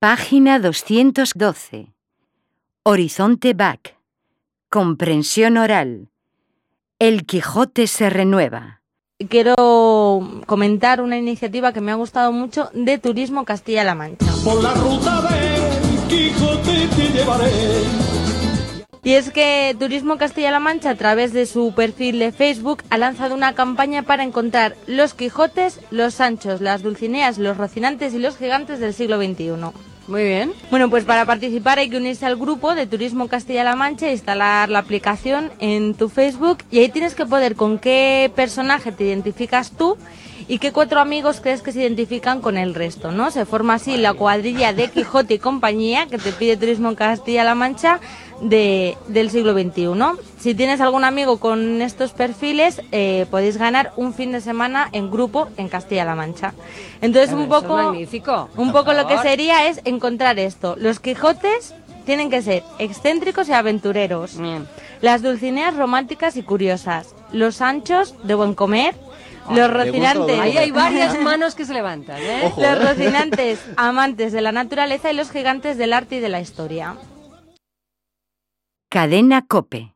Página 212. Horizonte Back. Comprensión oral. El Quijote se renueva. Quiero comentar una iniciativa que me ha gustado mucho de Turismo Castilla-La Mancha. Por la ruta del Quijote te llevaré. Y es que Turismo Castilla-La Mancha, a través de su perfil de Facebook, ha lanzado una campaña para encontrar los Quijotes, los Sanchos, las Dulcineas, los Rocinantes y los Gigantes del siglo XXI. Muy bien. Bueno, pues para participar hay que unirse al grupo de Turismo Castilla-La Mancha, instalar la aplicación en tu Facebook y ahí tienes que poder con qué personaje te identificas tú y qué cuatro amigos crees que se identifican con el resto, ¿no? Se forma así la cuadrilla de Quijote y compañía que te pide Turismo Castilla-La Mancha de, del siglo XXI. Si tienes algún amigo con estos perfiles, eh, podéis ganar un fin de semana en grupo en Castilla-La Mancha. Entonces, un poco, magnífico. un poco lo que sería es encontrar esto. Los Quijotes tienen que ser excéntricos y aventureros. Bien. Las Dulcineas románticas y curiosas. Los Sanchos de buen comer. los Rocinantes. Ahí hay varias manos que se levantan, ¿eh? Ojo, Los ¿eh? Rocinantes, amantes de la naturaleza y los gigantes del arte y de la historia. Cadena Cope.